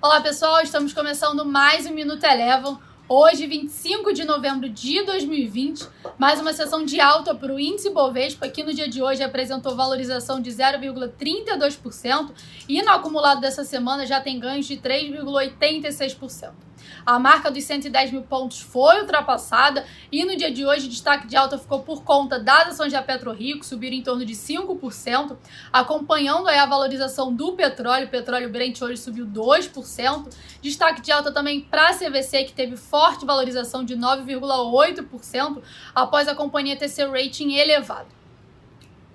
Olá pessoal, estamos começando mais um Minuto Elevam. Hoje, 25 de novembro de 2020, mais uma sessão de alta para o índice Bovespa, que no dia de hoje apresentou valorização de 0,32% e no acumulado dessa semana já tem ganhos de 3,86%. A marca dos 110 mil pontos foi ultrapassada e no dia de hoje o destaque de alta ficou por conta das ações da PetroRio, que subiram em torno de 5%, acompanhando a valorização do petróleo. O petróleo Brent hoje subiu 2%. Destaque de alta também para a CVC, que teve forte valorização de 9,8% após a companhia ter seu rating elevado.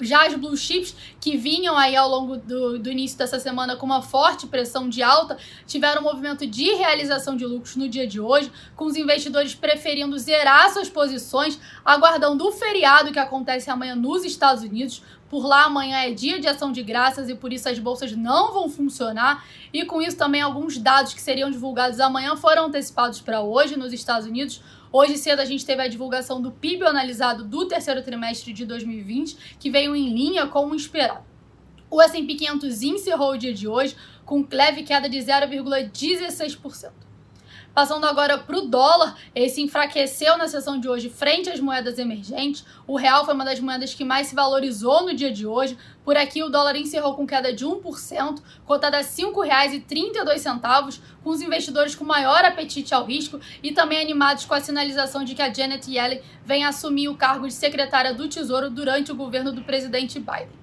Já as blue chips, que vinham aí ao longo do, do, início dessa semana com uma forte pressão de alta, tiveram um movimento de realização de lucros no dia de hoje, com os investidores preferindo zerar suas posições, aguardando o feriado que acontece amanhã nos Estados Unidos. Por lá amanhã é dia de ação de graças e por isso as bolsas não vão funcionar. E com isso também alguns dados que seriam divulgados amanhã foram antecipados para hoje nos Estados Unidos Hoje cedo a gente teve a divulgação do PIB analisado do terceiro trimestre de 2020, que veio em linha com o esperado. O S&P 500 encerrou o dia de hoje com leve queda de 0,16%. Passando agora para o dólar, esse enfraqueceu na sessão de hoje frente às moedas emergentes. O real foi uma das moedas que mais se valorizou no dia de hoje. Por aqui, o dólar encerrou com queda de 1%, cotada a R$ 5,32, com os investidores com maior apetite ao risco e também animados com a sinalização de que a Janet Yellen vem assumir o cargo de secretária do Tesouro durante o governo do presidente Biden.